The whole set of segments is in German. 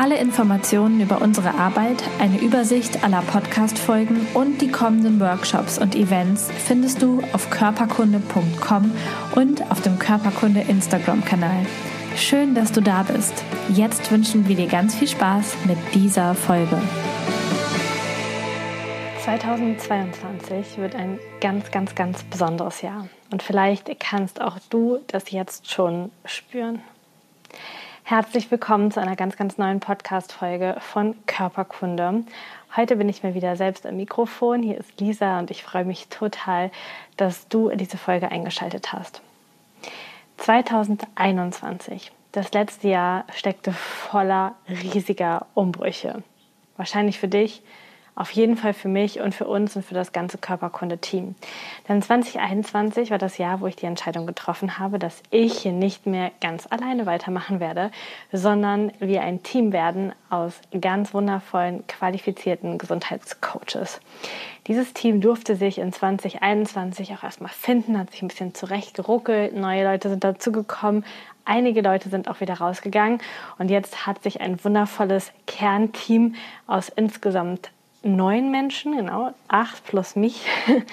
Alle Informationen über unsere Arbeit, eine Übersicht aller Podcast-Folgen und die kommenden Workshops und Events findest du auf körperkunde.com und auf dem Körperkunde Instagram-Kanal. Schön, dass du da bist. Jetzt wünschen wir dir ganz viel Spaß mit dieser Folge. 2022 wird ein ganz, ganz, ganz besonderes Jahr. Und vielleicht kannst auch du das jetzt schon spüren. Herzlich willkommen zu einer ganz, ganz neuen Podcast-Folge von Körperkunde. Heute bin ich mir wieder selbst am Mikrofon. Hier ist Lisa und ich freue mich total, dass du diese Folge eingeschaltet hast. 2021, das letzte Jahr, steckte voller riesiger Umbrüche. Wahrscheinlich für dich auf jeden Fall für mich und für uns und für das ganze Körperkunde-Team. Denn 2021 war das Jahr, wo ich die Entscheidung getroffen habe, dass ich hier nicht mehr ganz alleine weitermachen werde, sondern wir ein Team werden aus ganz wundervollen, qualifizierten Gesundheitscoaches. Dieses Team durfte sich in 2021 auch erstmal finden, hat sich ein bisschen zurechtgeruckelt, neue Leute sind dazugekommen, einige Leute sind auch wieder rausgegangen und jetzt hat sich ein wundervolles Kernteam aus insgesamt neun Menschen, genau, acht plus mich,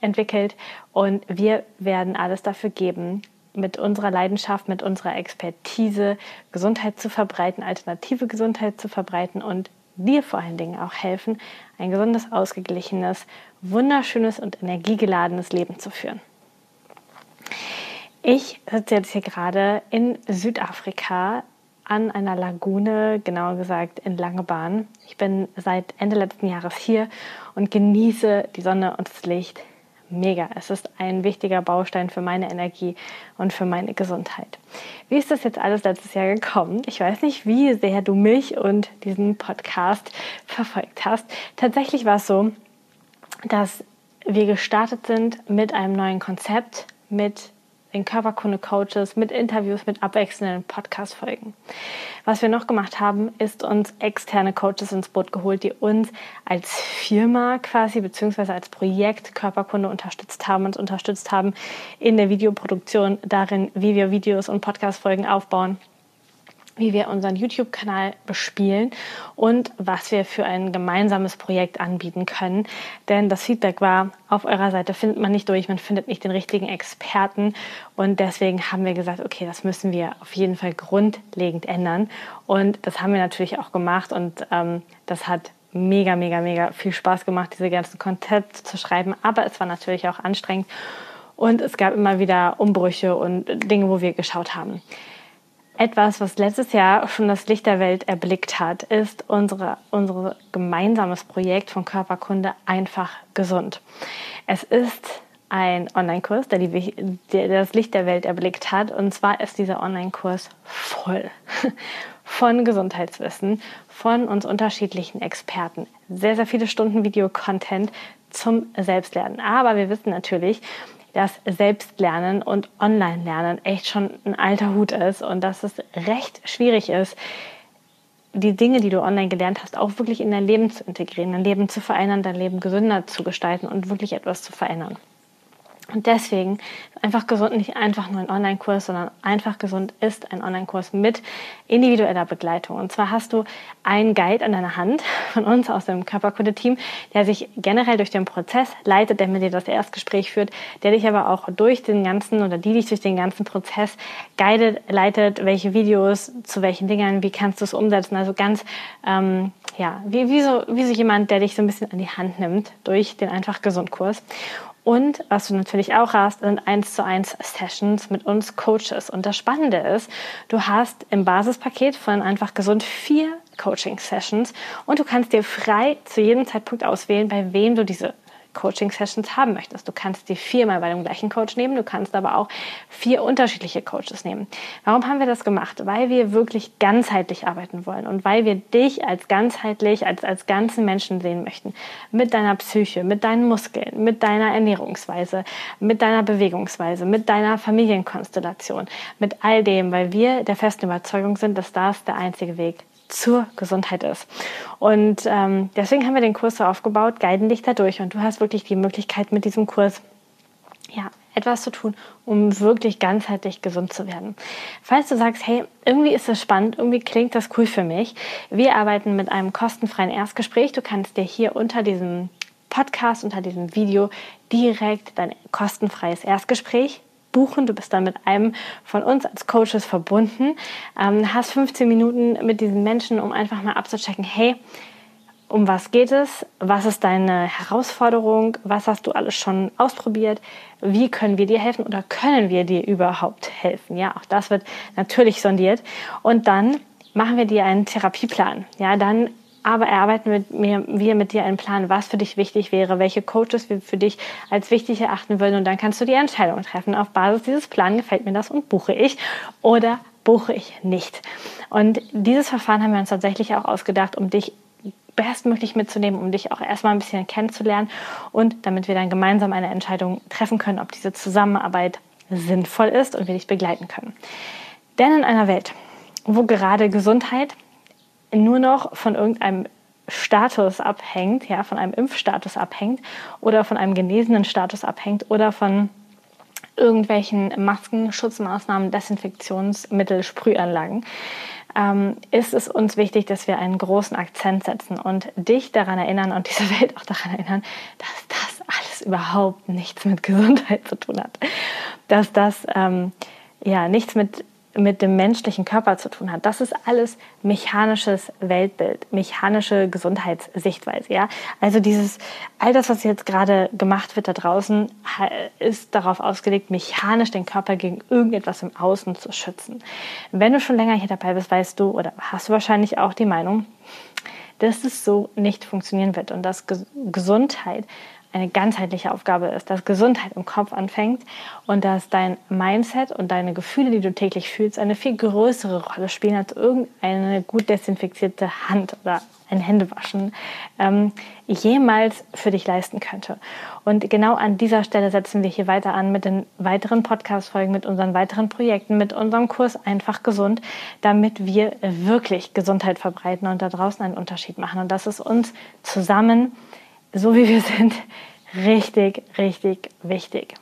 entwickelt. Und wir werden alles dafür geben, mit unserer Leidenschaft, mit unserer Expertise Gesundheit zu verbreiten, alternative Gesundheit zu verbreiten und dir vor allen Dingen auch helfen, ein gesundes, ausgeglichenes, wunderschönes und energiegeladenes Leben zu führen. Ich sitze jetzt hier gerade in Südafrika an einer Lagune, genauer gesagt in Langebahn. Ich bin seit Ende letzten Jahres hier und genieße die Sonne und das Licht mega. Es ist ein wichtiger Baustein für meine Energie und für meine Gesundheit. Wie ist das jetzt alles letztes Jahr gekommen? Ich weiß nicht, wie sehr du mich und diesen Podcast verfolgt hast. Tatsächlich war es so, dass wir gestartet sind mit einem neuen Konzept, mit in Körperkunde-Coaches, mit Interviews, mit abwechselnden Podcast-Folgen. Was wir noch gemacht haben, ist uns externe Coaches ins Boot geholt, die uns als Firma quasi beziehungsweise als Projekt Körperkunde unterstützt haben, uns unterstützt haben in der Videoproduktion, darin, wie wir Videos und Podcast-Folgen aufbauen wie wir unseren YouTube-Kanal bespielen und was wir für ein gemeinsames Projekt anbieten können. Denn das Feedback war, auf eurer Seite findet man nicht durch, man findet nicht den richtigen Experten. Und deswegen haben wir gesagt, okay, das müssen wir auf jeden Fall grundlegend ändern. Und das haben wir natürlich auch gemacht und ähm, das hat mega, mega, mega viel Spaß gemacht, diese ganzen Konzepte zu schreiben. Aber es war natürlich auch anstrengend und es gab immer wieder Umbrüche und Dinge, wo wir geschaut haben. Etwas, was letztes Jahr schon das Licht der Welt erblickt hat, ist unsere, unser gemeinsames Projekt von Körperkunde einfach gesund. Es ist ein Online-Kurs, der, der, das Licht der Welt erblickt hat. Und zwar ist dieser Online-Kurs voll von Gesundheitswissen, von uns unterschiedlichen Experten. Sehr, sehr viele Stunden Video-Content zum Selbstlernen. Aber wir wissen natürlich, dass Selbstlernen und Online-Lernen echt schon ein alter Hut ist und dass es recht schwierig ist, die Dinge, die du online gelernt hast, auch wirklich in dein Leben zu integrieren, dein Leben zu verändern, dein Leben gesünder zu gestalten und wirklich etwas zu verändern. Und deswegen einfach gesund nicht einfach nur ein Online-Kurs, sondern einfach gesund ist ein Online-Kurs mit individueller Begleitung. Und zwar hast du einen Guide an deiner Hand von uns aus dem Körperkunde-Team, der sich generell durch den Prozess leitet, der mit dir das Erstgespräch führt, der dich aber auch durch den ganzen oder die dich durch den ganzen Prozess guidet, leitet, welche Videos zu welchen Dingen, wie kannst du es umsetzen. Also ganz, ähm, ja, wie, wie, so, wie so jemand, der dich so ein bisschen an die Hand nimmt durch den Einfach Gesund Kurs. Und was du natürlich auch hast, sind eins zu eins Sessions mit uns Coaches. Und das Spannende ist, du hast im Basispaket von einfach gesund vier Coaching Sessions und du kannst dir frei zu jedem Zeitpunkt auswählen, bei wem du diese Coaching-Sessions haben möchtest. Du kannst die viermal bei dem gleichen Coach nehmen, du kannst aber auch vier unterschiedliche Coaches nehmen. Warum haben wir das gemacht? Weil wir wirklich ganzheitlich arbeiten wollen und weil wir dich als ganzheitlich, als, als ganzen Menschen sehen möchten. Mit deiner Psyche, mit deinen Muskeln, mit deiner Ernährungsweise, mit deiner Bewegungsweise, mit deiner Familienkonstellation, mit all dem, weil wir der festen Überzeugung sind, dass das der einzige Weg zur Gesundheit ist. Und ähm, deswegen haben wir den Kurs so aufgebaut, guiden dich dadurch und du hast wirklich die Möglichkeit mit diesem Kurs ja, etwas zu tun, um wirklich ganzheitlich gesund zu werden. Falls du sagst, hey, irgendwie ist das spannend, irgendwie klingt das cool für mich, wir arbeiten mit einem kostenfreien Erstgespräch. Du kannst dir hier unter diesem Podcast, unter diesem Video direkt dein kostenfreies Erstgespräch buchen. Du bist dann mit einem von uns als Coaches verbunden, ähm, hast 15 Minuten mit diesen Menschen, um einfach mal abzuchecken, hey, um was geht es? Was ist deine Herausforderung? Was hast du alles schon ausprobiert? Wie können wir dir helfen oder können wir dir überhaupt helfen? Ja, auch das wird natürlich sondiert. Und dann machen wir dir einen Therapieplan. Ja, dann aber erarbeiten wir, mir, wir mit dir einen Plan, was für dich wichtig wäre, welche Coaches wir für dich als wichtig erachten würden und dann kannst du die Entscheidung treffen. Auf Basis dieses Plans gefällt mir das und buche ich oder buche ich nicht. Und dieses Verfahren haben wir uns tatsächlich auch ausgedacht, um dich bestmöglich mitzunehmen, um dich auch erstmal ein bisschen kennenzulernen und damit wir dann gemeinsam eine Entscheidung treffen können, ob diese Zusammenarbeit sinnvoll ist und wir dich begleiten können. Denn in einer Welt, wo gerade Gesundheit nur noch von irgendeinem Status abhängt, ja, von einem Impfstatus abhängt oder von einem genesenen Status abhängt oder von irgendwelchen Masken, Schutzmaßnahmen, Desinfektionsmittel, Sprühanlagen, ähm, ist es uns wichtig, dass wir einen großen Akzent setzen und dich daran erinnern und diese Welt auch daran erinnern, dass das alles überhaupt nichts mit Gesundheit zu tun hat. Dass das ähm, ja nichts mit mit dem menschlichen Körper zu tun hat. Das ist alles mechanisches Weltbild, mechanische Gesundheitssichtweise. Ja? Also dieses, all das, was jetzt gerade gemacht wird da draußen, ist darauf ausgelegt, mechanisch den Körper gegen irgendetwas im Außen zu schützen. Wenn du schon länger hier dabei bist, weißt du oder hast du wahrscheinlich auch die Meinung, dass es so nicht funktionieren wird und dass Gesundheit eine ganzheitliche Aufgabe ist, dass Gesundheit im Kopf anfängt und dass dein Mindset und deine Gefühle, die du täglich fühlst, eine viel größere Rolle spielen als irgendeine gut desinfizierte Hand oder ein Händewaschen ähm, jemals für dich leisten könnte. Und genau an dieser Stelle setzen wir hier weiter an mit den weiteren Podcast-Folgen, mit unseren weiteren Projekten, mit unserem Kurs Einfach Gesund, damit wir wirklich Gesundheit verbreiten und da draußen einen Unterschied machen. Und das ist uns zusammen so wie wir sind, richtig, richtig wichtig.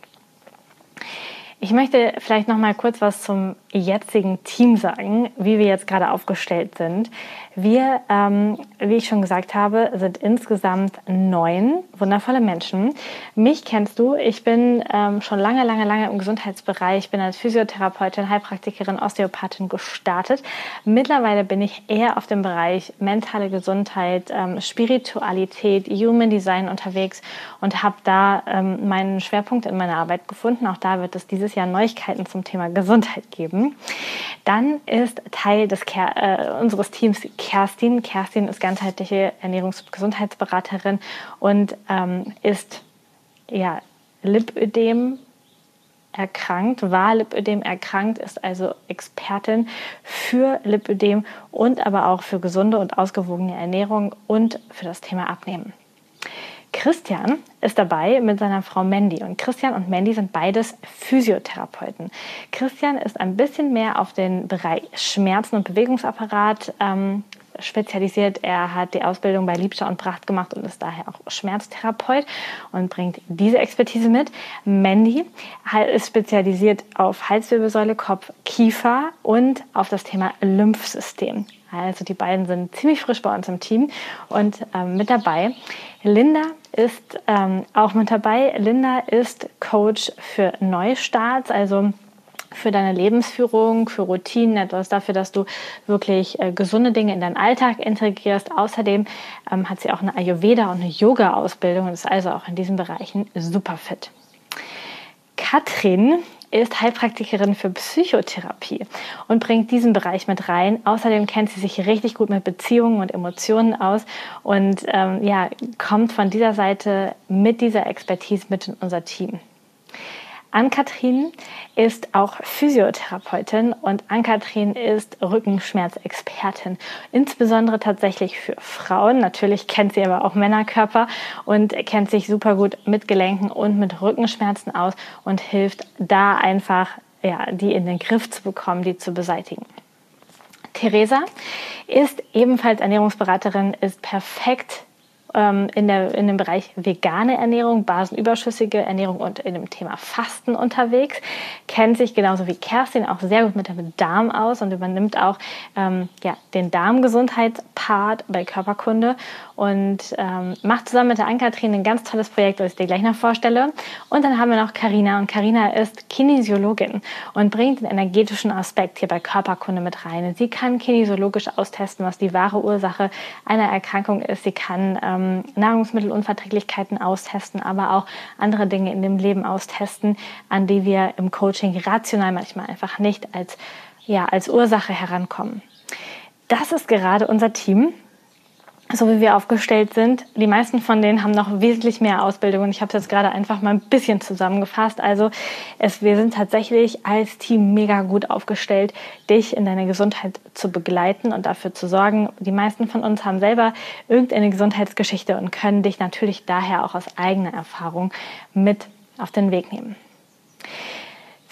Ich möchte vielleicht noch mal kurz was zum jetzigen Team sagen, wie wir jetzt gerade aufgestellt sind. Wir, ähm, wie ich schon gesagt habe, sind insgesamt neun wundervolle Menschen. Mich kennst du. Ich bin ähm, schon lange, lange, lange im Gesundheitsbereich. Ich bin als Physiotherapeutin, Heilpraktikerin, Osteopathin gestartet. Mittlerweile bin ich eher auf dem Bereich mentale Gesundheit, ähm, Spiritualität, Human Design unterwegs und habe da ähm, meinen Schwerpunkt in meiner Arbeit gefunden. Auch da wird es dieses Jahr Neuigkeiten zum Thema Gesundheit geben. Dann ist Teil des äh, unseres Teams Kerstin. Kerstin ist ganzheitliche Ernährungs- und Gesundheitsberaterin und ähm, ist ja, Lipödem erkrankt, war Lipödem erkrankt, ist also Expertin für Lipödem und aber auch für gesunde und ausgewogene Ernährung und für das Thema Abnehmen. Christian ist dabei mit seiner Frau Mandy und Christian und Mandy sind beides Physiotherapeuten. Christian ist ein bisschen mehr auf den Bereich Schmerzen und Bewegungsapparat ähm, spezialisiert. Er hat die Ausbildung bei Liebscher und Pracht gemacht und ist daher auch Schmerztherapeut und bringt diese Expertise mit. Mandy ist spezialisiert auf Halswirbelsäule, Kopf, Kiefer und auf das Thema Lymphsystem. Also die beiden sind ziemlich frisch bei uns im Team und ähm, mit dabei. Linda ist ähm, auch mit dabei. Linda ist Coach für Neustarts, also für deine Lebensführung, für Routinen, etwas dafür, dass du wirklich äh, gesunde Dinge in deinen Alltag integrierst. Außerdem ähm, hat sie auch eine Ayurveda und eine Yoga-Ausbildung und ist also auch in diesen Bereichen super fit. Katrin ist Heilpraktikerin für Psychotherapie und bringt diesen Bereich mit rein. Außerdem kennt sie sich richtig gut mit Beziehungen und Emotionen aus und ähm, ja, kommt von dieser Seite mit dieser Expertise mit in unser Team. Ann-Kathrin ist auch Physiotherapeutin und Ann-Kathrin ist Rückenschmerzexpertin, insbesondere tatsächlich für Frauen. Natürlich kennt sie aber auch Männerkörper und kennt sich super gut mit Gelenken und mit Rückenschmerzen aus und hilft da einfach, ja, die in den Griff zu bekommen, die zu beseitigen. Theresa ist ebenfalls Ernährungsberaterin, ist perfekt in, der, in dem Bereich vegane Ernährung, basenüberschüssige Ernährung und in dem Thema Fasten unterwegs, kennt sich genauso wie Kerstin auch sehr gut mit dem Darm aus und übernimmt auch ähm, ja, den Darmgesundheitspart bei Körperkunde und ähm, macht zusammen mit der Ann-Kathrin ein ganz tolles Projekt, das ich dir gleich noch vorstelle. Und dann haben wir noch Karina und Karina ist Kinesiologin und bringt den energetischen Aspekt hier bei Körperkunde mit rein. Sie kann kinesiologisch austesten, was die wahre Ursache einer Erkrankung ist. Sie kann ähm, Nahrungsmittelunverträglichkeiten austesten, aber auch andere Dinge in dem Leben austesten, an die wir im Coaching rational manchmal einfach nicht als, ja, als Ursache herankommen. Das ist gerade unser Team so wie wir aufgestellt sind. Die meisten von denen haben noch wesentlich mehr Ausbildung und ich habe es jetzt gerade einfach mal ein bisschen zusammengefasst. Also es, wir sind tatsächlich als Team mega gut aufgestellt, dich in deiner Gesundheit zu begleiten und dafür zu sorgen. Die meisten von uns haben selber irgendeine Gesundheitsgeschichte und können dich natürlich daher auch aus eigener Erfahrung mit auf den Weg nehmen.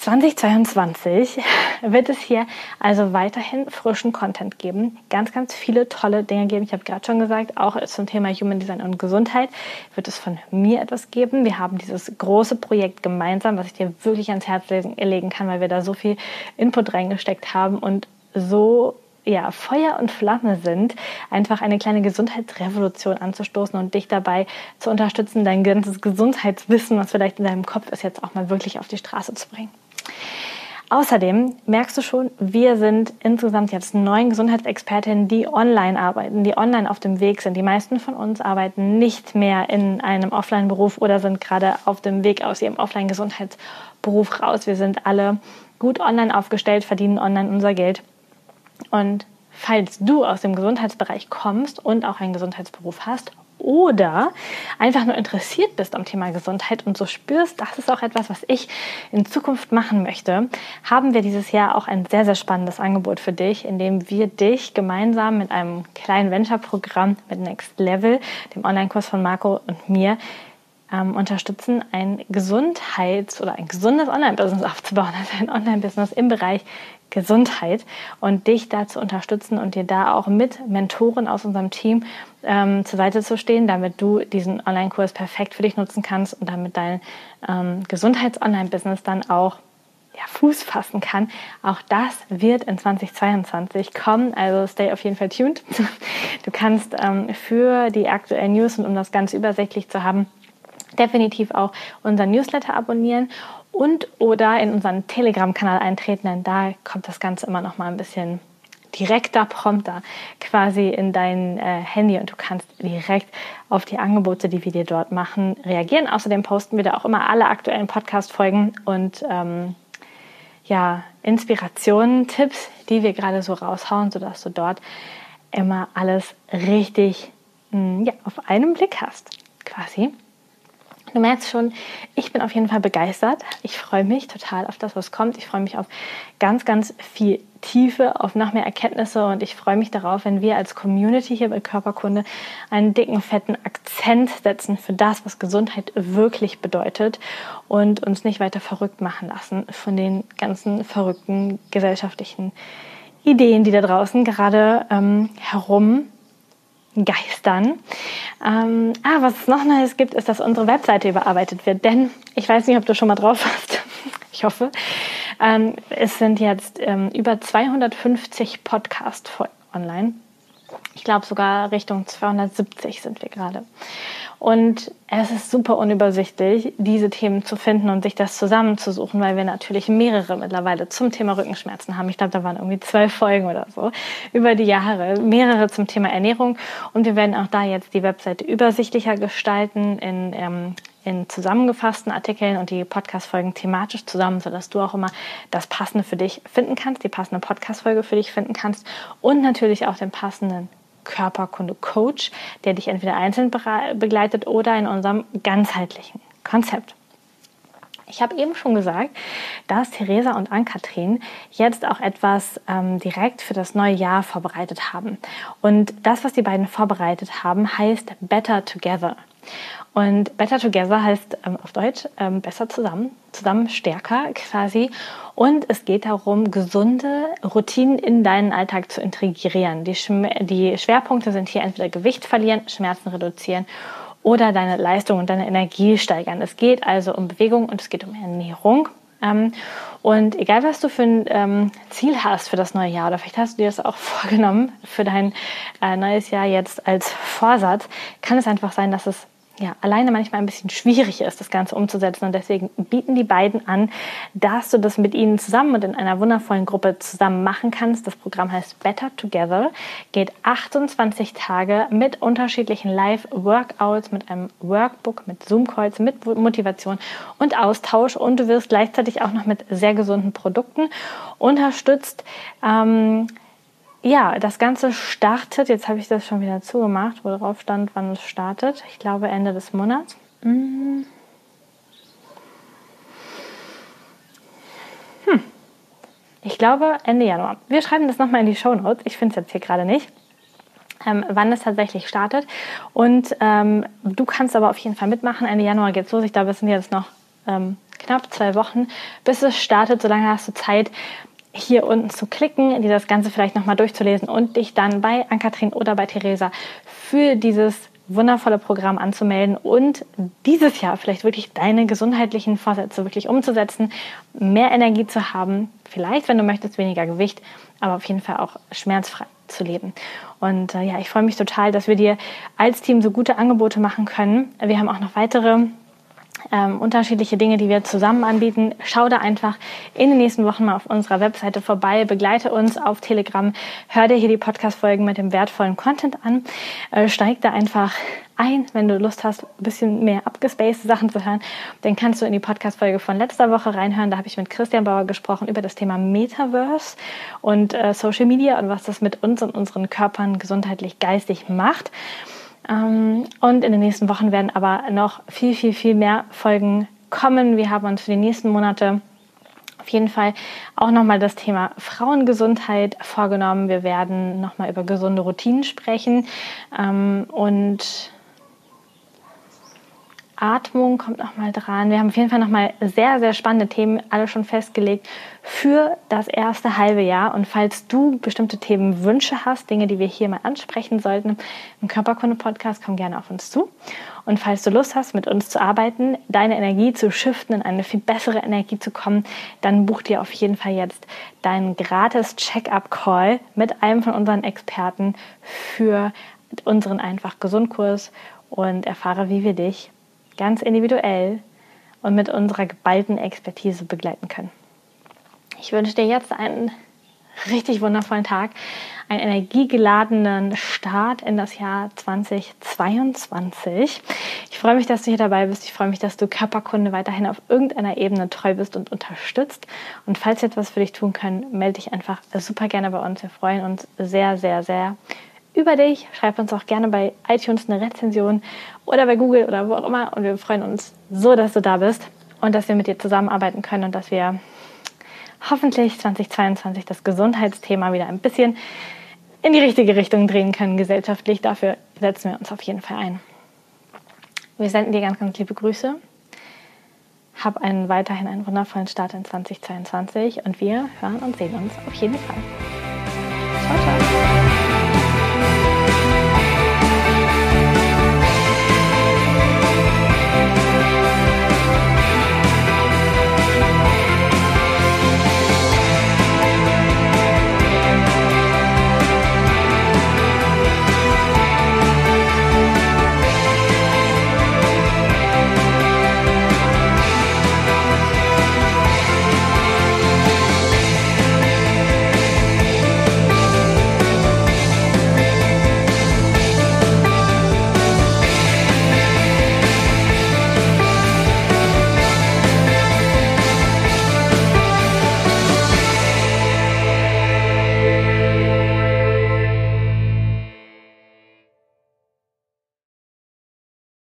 2022 wird es hier also weiterhin frischen Content geben, ganz, ganz viele tolle Dinge geben. Ich habe gerade schon gesagt, auch zum Thema Human Design und Gesundheit wird es von mir etwas geben. Wir haben dieses große Projekt gemeinsam, was ich dir wirklich ans Herz legen kann, weil wir da so viel Input reingesteckt haben und so ja, Feuer und Flamme sind, einfach eine kleine Gesundheitsrevolution anzustoßen und dich dabei zu unterstützen, dein ganzes Gesundheitswissen, was vielleicht in deinem Kopf ist, jetzt auch mal wirklich auf die Straße zu bringen. Außerdem merkst du schon, wir sind insgesamt jetzt neun Gesundheitsexpertinnen, die online arbeiten, die online auf dem Weg sind. Die meisten von uns arbeiten nicht mehr in einem Offline-Beruf oder sind gerade auf dem Weg aus ihrem Offline-Gesundheitsberuf raus. Wir sind alle gut online aufgestellt, verdienen online unser Geld. Und falls du aus dem Gesundheitsbereich kommst und auch einen Gesundheitsberuf hast oder einfach nur interessiert bist am Thema Gesundheit und so spürst, das ist auch etwas, was ich in Zukunft machen möchte, haben wir dieses Jahr auch ein sehr, sehr spannendes Angebot für dich, in dem wir dich gemeinsam mit einem kleinen Venture-Programm mit Next Level, dem Online-Kurs von Marco und mir, ähm, unterstützen, ein Gesundheits- oder ein gesundes Online-Business aufzubauen, also ein Online-Business im Bereich Gesundheit und dich da zu unterstützen und dir da auch mit Mentoren aus unserem Team ähm, zur Seite zu stehen, damit du diesen Online-Kurs perfekt für dich nutzen kannst und damit dein ähm, Gesundheits-Online-Business dann auch ja, Fuß fassen kann. Auch das wird in 2022 kommen, also stay auf jeden Fall tuned. Du kannst ähm, für die aktuellen News und um das Ganze übersichtlich zu haben, definitiv auch unseren Newsletter abonnieren und oder in unseren Telegram-Kanal eintreten, denn da kommt das Ganze immer noch mal ein bisschen direkter, prompter quasi in dein äh, Handy und du kannst direkt auf die Angebote, die wir dir dort machen, reagieren. Außerdem posten wir da auch immer alle aktuellen Podcast-Folgen und ähm, ja, Inspirationen, Tipps, die wir gerade so raushauen, sodass du dort immer alles richtig mh, hm, ja, auf einen Blick hast, quasi. Du merkst schon, ich bin auf jeden Fall begeistert. Ich freue mich total auf das, was kommt. Ich freue mich auf ganz, ganz viel Tiefe, auf noch mehr Erkenntnisse und ich freue mich darauf, wenn wir als Community hier bei Körperkunde einen dicken, fetten Akzent setzen für das, was Gesundheit wirklich bedeutet und uns nicht weiter verrückt machen lassen von den ganzen verrückten gesellschaftlichen Ideen, die da draußen gerade ähm, herum geistern. Ähm, ah, was es noch Neues gibt, ist, dass unsere Webseite überarbeitet wird. Denn ich weiß nicht, ob du schon mal drauf hast. ich hoffe. Ähm, es sind jetzt ähm, über 250 Podcasts online. Ich glaube sogar Richtung 270 sind wir gerade. Und es ist super unübersichtlich, diese Themen zu finden und sich das zusammenzusuchen, weil wir natürlich mehrere mittlerweile zum Thema Rückenschmerzen haben. Ich glaube, da waren irgendwie zwölf Folgen oder so über die Jahre, mehrere zum Thema Ernährung. Und wir werden auch da jetzt die Webseite übersichtlicher gestalten in ähm, in zusammengefassten Artikeln und die Podcast-Folgen thematisch zusammen, sodass du auch immer das Passende für dich finden kannst, die passende Podcast-Folge für dich finden kannst und natürlich auch den passenden Körperkunde-Coach, der dich entweder einzeln begleitet oder in unserem ganzheitlichen Konzept. Ich habe eben schon gesagt, dass Theresa und Ann-Kathrin jetzt auch etwas ähm, direkt für das neue Jahr vorbereitet haben. Und das, was die beiden vorbereitet haben, heißt Better Together. Und Better Together heißt ähm, auf Deutsch ähm, besser zusammen, zusammen stärker quasi. Und es geht darum, gesunde Routinen in deinen Alltag zu integrieren. Die, die Schwerpunkte sind hier entweder Gewicht verlieren, Schmerzen reduzieren oder deine Leistung und deine Energie steigern. Es geht also um Bewegung und es geht um Ernährung. Ähm, und egal, was du für ein ähm, Ziel hast für das neue Jahr, oder vielleicht hast du dir das auch vorgenommen für dein äh, neues Jahr jetzt als Vorsatz, kann es einfach sein, dass es ja, alleine manchmal ein bisschen schwierig ist, das Ganze umzusetzen. Und deswegen bieten die beiden an, dass du das mit ihnen zusammen und in einer wundervollen Gruppe zusammen machen kannst. Das Programm heißt Better Together, geht 28 Tage mit unterschiedlichen Live-Workouts, mit einem Workbook, mit Zoom-Calls, mit Motivation und Austausch. Und du wirst gleichzeitig auch noch mit sehr gesunden Produkten unterstützt. Ähm, ja, das Ganze startet, jetzt habe ich das schon wieder zugemacht, wo drauf stand, wann es startet. Ich glaube Ende des Monats. Hm. hm. Ich glaube Ende Januar. Wir schreiben das nochmal in die Show Notes. Ich finde es jetzt hier gerade nicht. Ähm, wann es tatsächlich startet. Und ähm, du kannst aber auf jeden Fall mitmachen. Ende Januar geht es los. Ich glaube, es sind jetzt noch ähm, knapp zwei Wochen, bis es startet. Solange hast du Zeit, hier unten zu klicken, dir das Ganze vielleicht nochmal durchzulesen und dich dann bei Ankatrin oder bei Theresa für dieses wundervolle Programm anzumelden und dieses Jahr vielleicht wirklich deine gesundheitlichen Vorsätze wirklich umzusetzen, mehr Energie zu haben, vielleicht, wenn du möchtest, weniger Gewicht, aber auf jeden Fall auch schmerzfrei zu leben. Und äh, ja, ich freue mich total, dass wir dir als Team so gute Angebote machen können. Wir haben auch noch weitere ähm, unterschiedliche Dinge, die wir zusammen anbieten. Schau da einfach in den nächsten Wochen mal auf unserer Webseite vorbei, begleite uns auf Telegram, hör dir hier die Podcast-Folgen mit dem wertvollen Content an, äh, steig da einfach ein, wenn du Lust hast, ein bisschen mehr abgespaced Sachen zu hören, dann kannst du in die Podcast-Folge von letzter Woche reinhören. Da habe ich mit Christian Bauer gesprochen über das Thema Metaverse und äh, Social Media und was das mit uns und unseren Körpern gesundheitlich, geistig macht. Ähm, und in den nächsten Wochen werden aber noch viel, viel, viel mehr Folgen kommen. Wir haben uns für die nächsten Monate auf jeden Fall auch nochmal das Thema Frauengesundheit vorgenommen. Wir werden nochmal über gesunde Routinen sprechen ähm, und Atmung kommt noch mal dran. Wir haben auf jeden Fall noch mal sehr, sehr spannende Themen alle schon festgelegt für das erste halbe Jahr. Und falls du bestimmte Themenwünsche hast, Dinge, die wir hier mal ansprechen sollten im Körperkunde-Podcast, komm gerne auf uns zu. Und falls du Lust hast, mit uns zu arbeiten, deine Energie zu shiften, in eine viel bessere Energie zu kommen, dann buch dir auf jeden Fall jetzt deinen gratis Check-up-Call mit einem von unseren Experten für unseren einfach Gesundkurs und erfahre, wie wir dich ganz individuell und mit unserer geballten Expertise begleiten können. Ich wünsche dir jetzt einen richtig wundervollen Tag, einen energiegeladenen Start in das Jahr 2022. Ich freue mich, dass du hier dabei bist. Ich freue mich, dass du Körperkunde weiterhin auf irgendeiner Ebene treu bist und unterstützt. Und falls wir etwas für dich tun können, melde dich einfach super gerne bei uns. Wir freuen uns sehr, sehr, sehr über dich. Schreib uns auch gerne bei iTunes eine Rezension oder bei Google oder wo auch immer. Und wir freuen uns so, dass du da bist und dass wir mit dir zusammenarbeiten können und dass wir hoffentlich 2022 das Gesundheitsthema wieder ein bisschen in die richtige Richtung drehen können gesellschaftlich. Dafür setzen wir uns auf jeden Fall ein. Wir senden dir ganz, ganz liebe Grüße. Hab einen weiterhin einen wundervollen Start in 2022 und wir hören und sehen uns auf jeden Fall. Ciao, ciao.